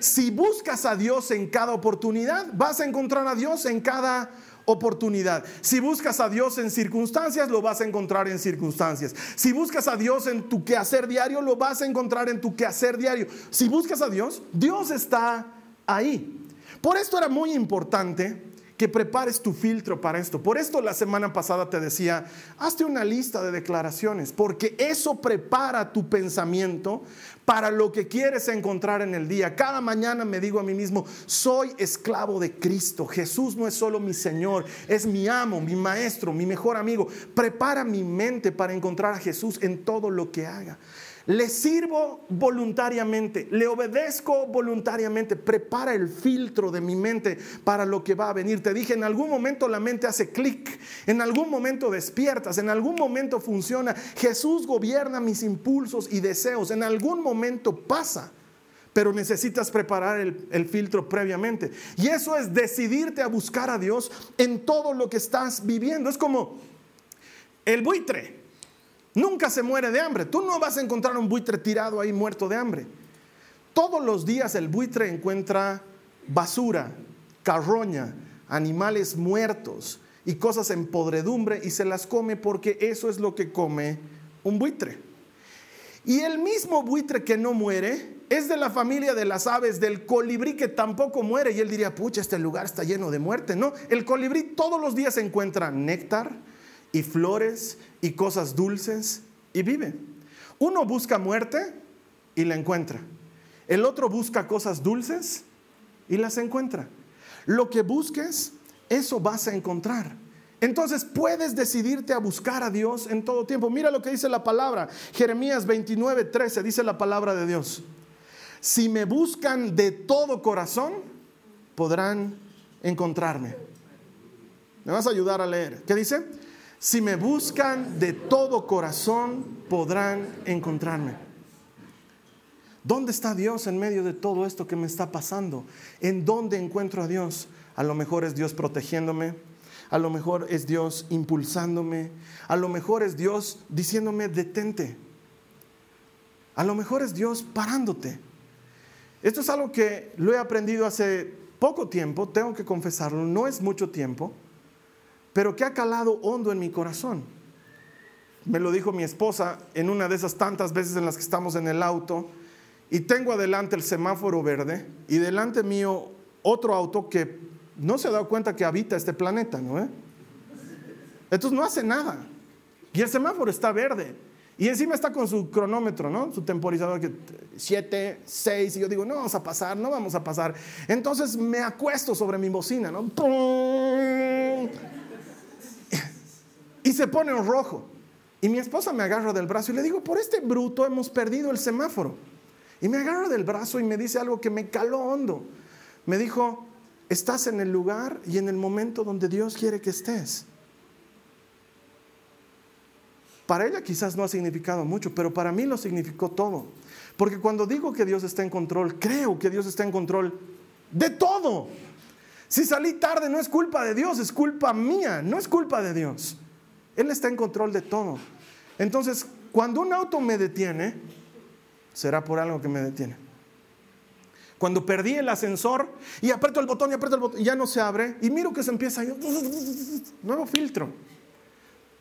si buscas a Dios en cada oportunidad, vas a encontrar a Dios en cada oportunidad. Si buscas a Dios en circunstancias, lo vas a encontrar en circunstancias. Si buscas a Dios en tu quehacer diario, lo vas a encontrar en tu quehacer diario. Si buscas a Dios, Dios está ahí. Por esto era muy importante que prepares tu filtro para esto. Por esto la semana pasada te decía, hazte una lista de declaraciones, porque eso prepara tu pensamiento para lo que quieres encontrar en el día. Cada mañana me digo a mí mismo, soy esclavo de Cristo. Jesús no es solo mi Señor, es mi amo, mi maestro, mi mejor amigo. Prepara mi mente para encontrar a Jesús en todo lo que haga. Le sirvo voluntariamente, le obedezco voluntariamente, prepara el filtro de mi mente para lo que va a venir. Te dije, en algún momento la mente hace clic, en algún momento despiertas, en algún momento funciona. Jesús gobierna mis impulsos y deseos, en algún momento pasa pero necesitas preparar el, el, filtro previamente. Y eso es decidirte a buscar a Dios en todo lo que estás viviendo. Es como el buitre. Nunca se muere de hambre. Tú no vas a encontrar un buitre tirado ahí muerto de hambre. Todos los días el buitre encuentra basura, carroña, animales muertos y cosas en podredumbre y se las come porque eso es lo que come un buitre. Y el mismo buitre que no muere es de la familia de las aves, del colibrí que tampoco muere. Y él diría, pucha, este lugar está lleno de muerte. No, el colibrí todos los días encuentra néctar, y flores y cosas dulces y vive. Uno busca muerte y la encuentra. El otro busca cosas dulces y las encuentra. Lo que busques, eso vas a encontrar. Entonces puedes decidirte a buscar a Dios en todo tiempo. Mira lo que dice la palabra. Jeremías 29, 13 dice la palabra de Dios. Si me buscan de todo corazón, podrán encontrarme. ¿Me vas a ayudar a leer? ¿Qué dice? Si me buscan de todo corazón, podrán encontrarme. ¿Dónde está Dios en medio de todo esto que me está pasando? ¿En dónde encuentro a Dios? A lo mejor es Dios protegiéndome, a lo mejor es Dios impulsándome, a lo mejor es Dios diciéndome detente, a lo mejor es Dios parándote. Esto es algo que lo he aprendido hace poco tiempo, tengo que confesarlo, no es mucho tiempo pero que ha calado hondo en mi corazón. Me lo dijo mi esposa en una de esas tantas veces en las que estamos en el auto y tengo adelante el semáforo verde y delante mío otro auto que no se ha dado cuenta que habita este planeta, ¿no? Entonces no hace nada. Y el semáforo está verde. Y encima está con su cronómetro, ¿no? Su temporizador que 7, 6 y yo digo, no vamos a pasar, no vamos a pasar. Entonces me acuesto sobre mi bocina, ¿no? Y se pone en rojo. Y mi esposa me agarra del brazo y le digo, por este bruto hemos perdido el semáforo. Y me agarra del brazo y me dice algo que me caló hondo. Me dijo, estás en el lugar y en el momento donde Dios quiere que estés. Para ella quizás no ha significado mucho, pero para mí lo significó todo. Porque cuando digo que Dios está en control, creo que Dios está en control de todo. Si salí tarde no es culpa de Dios, es culpa mía, no es culpa de Dios. Él está en control de todo. Entonces, cuando un auto me detiene, será por algo que me detiene. Cuando perdí el ascensor y aprieto el botón y aprieto el botón, y ya no se abre, y miro que se empieza, yo, nuevo filtro.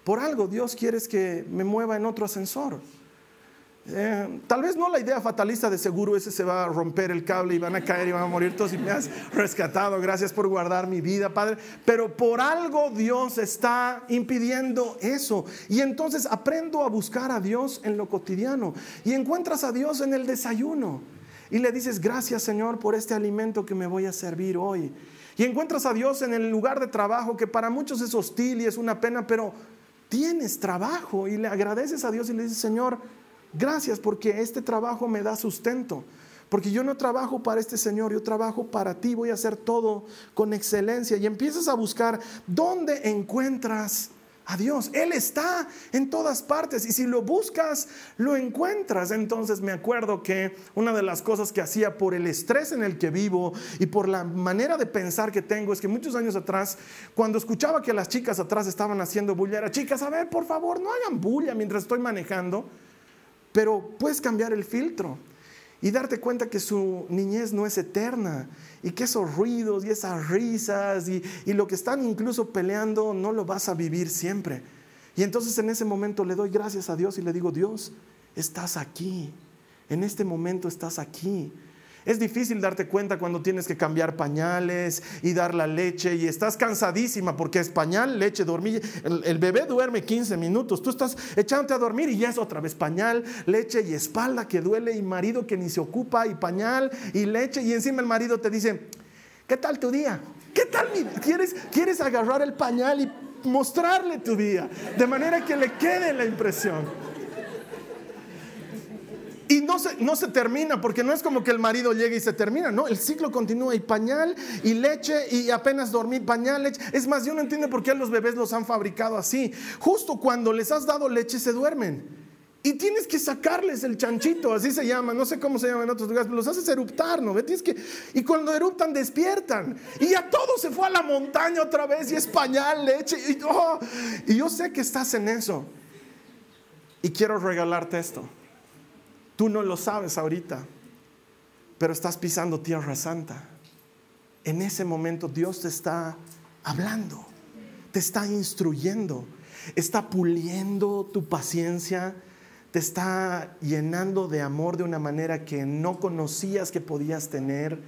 Por algo Dios quiere que me mueva en otro ascensor. Eh, tal vez no la idea fatalista de seguro ese se va a romper el cable y van a caer y van a morir todos y me has rescatado, gracias por guardar mi vida, Padre. Pero por algo Dios está impidiendo eso. Y entonces aprendo a buscar a Dios en lo cotidiano y encuentras a Dios en el desayuno y le dices, gracias Señor por este alimento que me voy a servir hoy. Y encuentras a Dios en el lugar de trabajo que para muchos es hostil y es una pena, pero tienes trabajo y le agradeces a Dios y le dices, Señor, Gracias porque este trabajo me da sustento. Porque yo no trabajo para este Señor, yo trabajo para ti, voy a hacer todo con excelencia. Y empiezas a buscar dónde encuentras a Dios. Él está en todas partes y si lo buscas, lo encuentras. Entonces me acuerdo que una de las cosas que hacía por el estrés en el que vivo y por la manera de pensar que tengo es que muchos años atrás, cuando escuchaba que las chicas atrás estaban haciendo bulla, era chicas, a ver, por favor, no hagan bulla mientras estoy manejando pero puedes cambiar el filtro. y darte cuenta que su niñez no es eterna y que esos ruidos y esas risas y, y, lo que están incluso peleando no lo vas a vivir siempre. Y entonces en ese momento le doy gracias a Dios y le digo, Dios, estás aquí, en este momento estás aquí. Es difícil darte cuenta cuando tienes que cambiar pañales y dar la leche y estás cansadísima porque es pañal, leche, dormir. El, bebé duerme 15 minutos, tú estás echándote a dormir y ya es otra vez pañal, leche y espalda que duele y marido que ni se ocupa y pañal y leche y encima el marido te dice, ¿qué tal tu día? ¿Qué tal mi ¿Quieres, quieres agarrar el pañal y mostrarle tu día de manera que le quede la impresión? Y no se, no se termina, porque no es como que el marido llegue y se termina, no, el ciclo continúa y pañal y leche y apenas dormir, pañal, leche. Es más, yo no entiendo por qué los bebés los han fabricado así. Justo cuando les has dado leche se duermen. Y tienes que sacarles el chanchito, así se llama, no sé cómo se llama en otros lugares, pero los haces eruptar, ¿no? Tienes que, y cuando eruptan despiertan. Y ya todo se fue a la montaña otra vez y es pañal, leche. Y, oh, y yo sé que estás en eso. Y quiero regalarte esto. Tú no lo sabes ahorita, pero estás pisando tierra santa. En ese momento Dios te está hablando, te está instruyendo, está puliendo tu paciencia, te está llenando de amor de una manera que no conocías que podías tener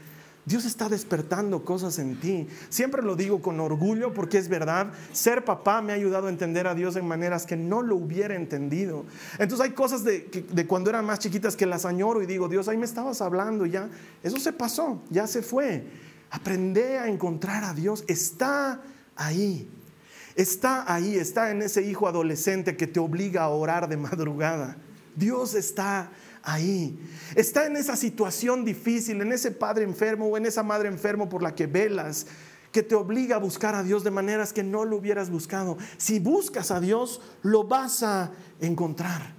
Dios está despertando cosas en ti. Siempre lo digo con orgullo porque es verdad. Ser papá me ha ayudado a entender a Dios en maneras que no lo hubiera entendido. Entonces hay cosas de, cuando eran más chiquitas que las añoro y digo, Dios, ahí me estabas hablando y ya. Eso se pasó, ya se fue. Aprende a encontrar a Dios. Está ahí. Está ahí, está en ese hijo adolescente que te obliga a orar de madrugada. Dios está. Está en esa situación difícil, en ese padre enfermo o en esa madre enfermo por la que velas, que te obliga a buscar a Dios de maneras que no lo hubieras buscado. Si buscas a Dios, lo vas a encontrar.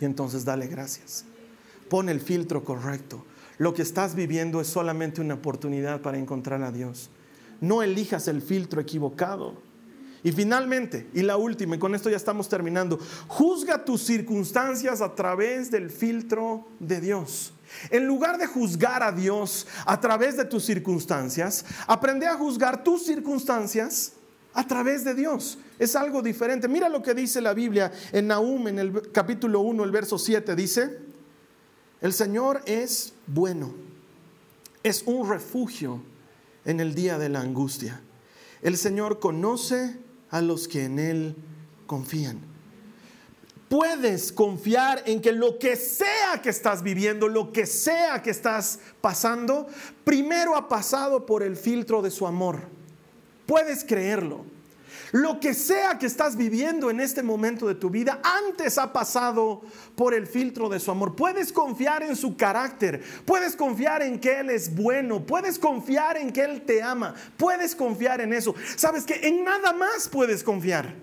Y entonces dale gracias. Pon el filtro correcto. Lo que estás viviendo es solamente una oportunidad para encontrar a Dios. No elijas el filtro equivocado. Y finalmente, y la última, y con esto ya estamos terminando, juzga tus circunstancias a través del filtro de Dios. En lugar de juzgar a Dios a través de tus circunstancias, aprende a juzgar tus circunstancias a través de Dios. Es algo diferente. Mira lo que dice la Biblia en Nahum, en el capítulo 1, el verso 7, dice, el Señor es bueno, es un refugio en el día de la angustia. El Señor conoce a los que en Él confían. Puedes confiar en que lo que sea que estás viviendo, lo que sea que estás pasando, primero ha pasado por el filtro de su amor. Puedes creerlo. Lo que sea que estás viviendo en este momento de tu vida, antes ha pasado por el filtro de su amor. Puedes confiar en su carácter, puedes confiar en que Él es bueno, puedes confiar en que Él te ama, puedes confiar en eso. Sabes que en nada más puedes confiar.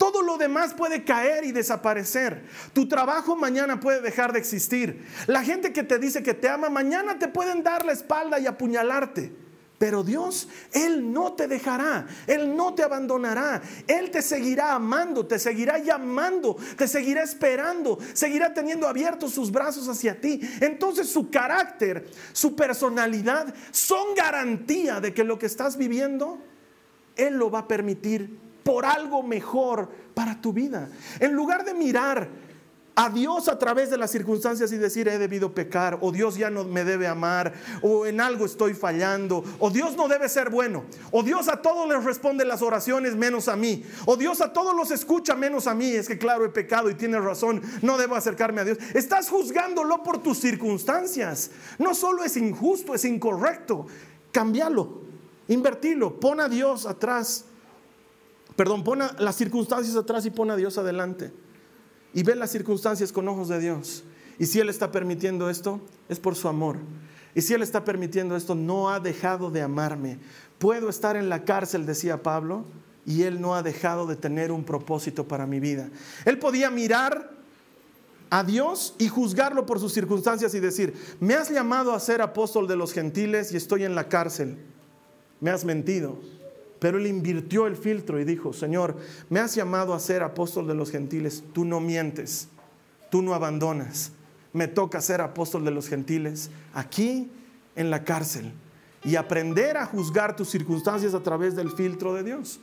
Todo lo demás puede caer y desaparecer. Tu trabajo mañana puede dejar de existir. La gente que te dice que te ama mañana te pueden dar la espalda y apuñalarte. Pero Dios, Él no te dejará, Él no te abandonará, Él te seguirá amando, te seguirá llamando, te seguirá esperando, seguirá teniendo abiertos sus brazos hacia ti. Entonces su carácter, su personalidad son garantía de que lo que estás viviendo, Él lo va a permitir por algo mejor para tu vida. En lugar de mirar a Dios a través de las circunstancias y decir he debido pecar, o Dios ya no me debe amar, o en algo estoy fallando, o Dios no debe ser bueno, o Dios a todos les responde las oraciones menos a mí, o Dios a todos los escucha menos a mí, es que claro he pecado y tienes razón, no debo acercarme a Dios. Estás juzgándolo por tus circunstancias. No solo es injusto, es incorrecto. Cambialo, invertilo, pon a Dios atrás. Perdón, pon a las circunstancias atrás y pon a Dios adelante y ve las circunstancias con ojos de Dios. Y si Él está permitiendo esto, es por su amor. Y si Él está permitiendo esto, no ha dejado de amarme. Puedo estar en la cárcel, decía Pablo, y Él no ha dejado de tener un propósito para mi vida. Él podía mirar a Dios y juzgarlo por sus circunstancias y decir, me has llamado a ser apóstol de los gentiles y estoy en la cárcel. Me has mentido. Pero él invirtió el filtro y dijo, Señor, me has llamado a ser apóstol de los gentiles, tú no mientes, tú no abandonas, me toca ser apóstol de los gentiles aquí en la cárcel y aprender a juzgar tus circunstancias a través del filtro de Dios.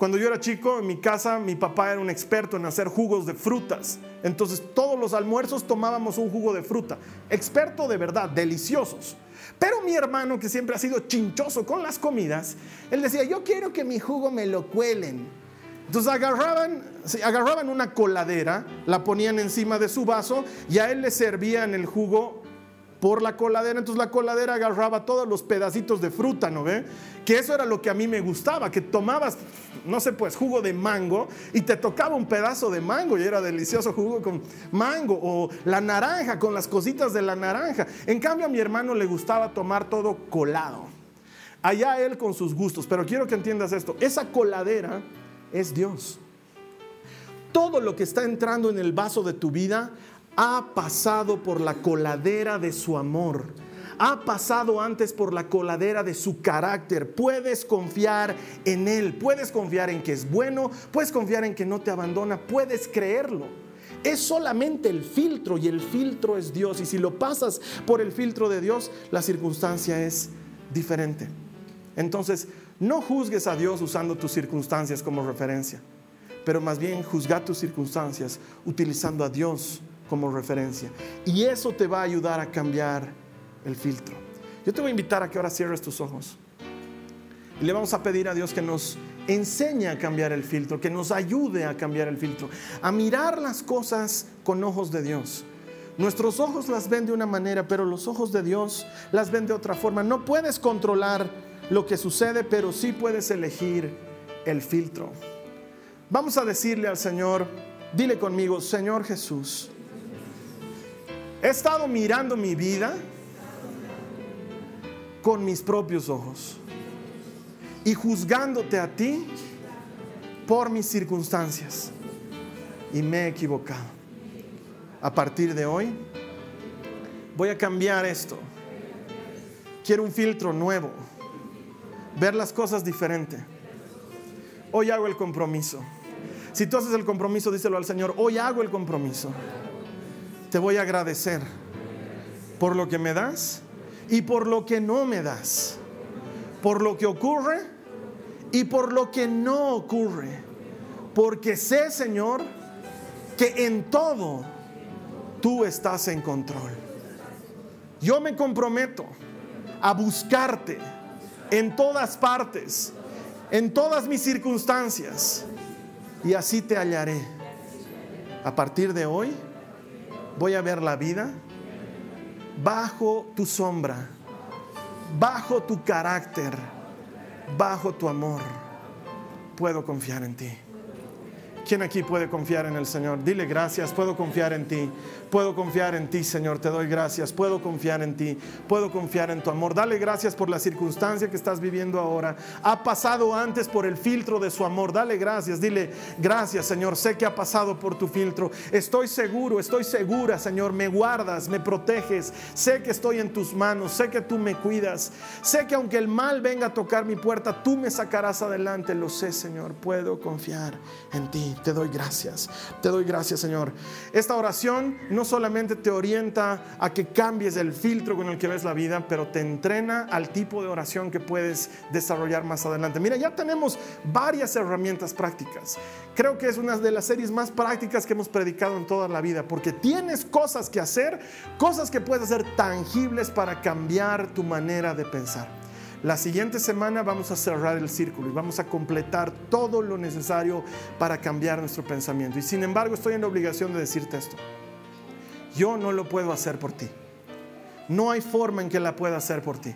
Cuando yo era chico, en mi casa, mi papá era un experto en hacer jugos de frutas. Entonces, todos los almuerzos tomábamos un jugo de fruta. Experto de verdad, deliciosos. Pero mi hermano, que siempre ha sido chinchoso con las comidas, él decía, yo quiero que mi jugo me lo cuelen. Entonces agarraban, agarraban una coladera, la ponían encima de su vaso y a él le servían el jugo por la coladera. Entonces la coladera agarraba todos los pedacitos de fruta, ¿no ve? Que eso era lo que a mí me gustaba, que tomabas, no sé, pues jugo de mango y te tocaba un pedazo de mango y era delicioso jugo con mango o la naranja con las cositas de la naranja. En cambio a mi hermano le gustaba tomar todo colado. Allá él con sus gustos, pero quiero que entiendas esto, esa coladera es Dios. Todo lo que está entrando en el vaso de tu vida ha pasado por la coladera de su amor. Ha pasado antes por la coladera de su carácter. Puedes confiar en Él. Puedes confiar en que es bueno. Puedes confiar en que no te abandona. Puedes creerlo. Es solamente el filtro y el filtro es Dios. Y si lo pasas por el filtro de Dios, la circunstancia es diferente. Entonces, no juzgues a Dios usando tus circunstancias como referencia, pero más bien juzga tus circunstancias utilizando a Dios como referencia. Y eso te va a ayudar a cambiar el filtro. Yo te voy a invitar a que ahora cierres tus ojos. Y le vamos a pedir a Dios que nos enseñe a cambiar el filtro, que nos ayude a cambiar el filtro, a mirar las cosas con ojos de Dios. Nuestros ojos las ven de una manera, pero los ojos de Dios las ven de otra forma. No puedes controlar lo que sucede, pero sí puedes elegir el filtro. Vamos a decirle al Señor, dile conmigo, Señor Jesús, He estado mirando mi vida con mis propios ojos y juzgándote a ti por mis circunstancias. Y me he equivocado. A partir de hoy voy a cambiar esto. Quiero un filtro nuevo. Ver las cosas diferente. Hoy hago el compromiso. Si tú haces el compromiso, díselo al Señor. Hoy hago el compromiso te voy a agradecer por lo que me das y por lo que no me das, por lo que ocurre y por lo que no ocurre, porque sé, Señor, que en todo tú estás en control. Yo me comprometo a buscarte en todas partes, en todas mis circunstancias, y así te hallaré. A partir de hoy, voy a ver la vida bajo tu sombra, bajo tu carácter, bajo tu amor. Puedo confiar en ti. ¿Quién aquí puede confiar en el Señor? Dile gracias, puedo confiar en ti. Puedo confiar en ti, Señor, te doy gracias. Puedo confiar en ti. Puedo confiar en tu amor. Dale gracias por la circunstancia que estás viviendo ahora. Ha pasado antes por el filtro de su amor. Dale gracias. Dile gracias, Señor. Sé que ha pasado por tu filtro. Estoy seguro, estoy segura, Señor. Me guardas, me proteges. Sé que estoy en tus manos. Sé que tú me cuidas. Sé que aunque el mal venga a tocar mi puerta, tú me sacarás adelante. Lo sé, Señor. Puedo confiar en ti. Te doy gracias. Te doy gracias, Señor. Esta oración no solamente te orienta a que cambies el filtro con el que ves la vida, pero te entrena al tipo de oración que puedes desarrollar más adelante. Mira, ya tenemos varias herramientas prácticas. Creo que es una de las series más prácticas que hemos predicado en toda la vida, porque tienes cosas que hacer, cosas que puedes hacer tangibles para cambiar tu manera de pensar. La siguiente semana vamos a cerrar el círculo y vamos a completar todo lo necesario para cambiar nuestro pensamiento. Y sin embargo estoy en la obligación de decirte esto. Yo no lo puedo hacer por ti. No hay forma en que la pueda hacer por ti.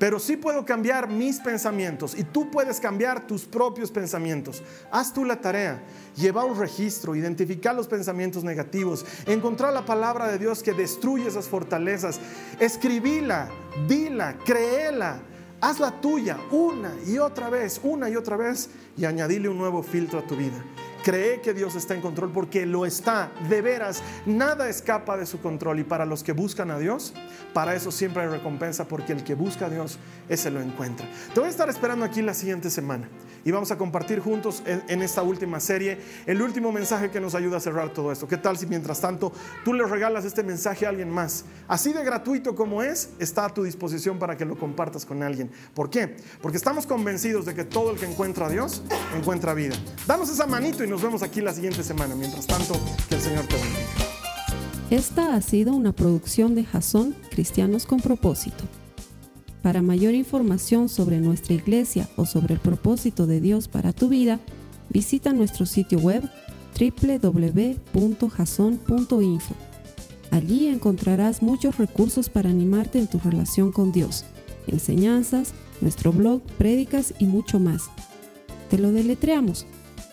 Pero sí puedo cambiar mis pensamientos y tú puedes cambiar tus propios pensamientos. Haz tú la tarea, lleva un registro, identificar los pensamientos negativos, encontrar la palabra de Dios que destruye esas fortalezas, escribíla, dila, créela, hazla tuya una y otra vez, una y otra vez y añadirle un nuevo filtro a tu vida Cree que Dios está en control porque lo está, de veras. Nada escapa de su control y para los que buscan a Dios, para eso siempre hay recompensa porque el que busca a Dios, ese lo encuentra. Te voy a estar esperando aquí la siguiente semana y vamos a compartir juntos en, esta última serie el último mensaje que nos ayuda a cerrar todo esto. ¿Qué tal si mientras tanto tú le regalas este mensaje a alguien más? Así de gratuito como es, está a tu disposición para que lo compartas con alguien. ¿Por qué? Porque estamos convencidos de que todo el que encuentra a Dios encuentra vida. Danos esa manito y nos vemos aquí la siguiente semana. Mientras tanto, que el Señor te bendiga. Esta ha sido una producción de Jason Cristianos con propósito. Para mayor información sobre nuestra iglesia o sobre el propósito de Dios para tu vida, visita nuestro sitio web www.jason.info. Allí encontrarás muchos recursos para animarte en tu relación con Dios, enseñanzas, nuestro blog, prédicas y mucho más. Te lo deletreamos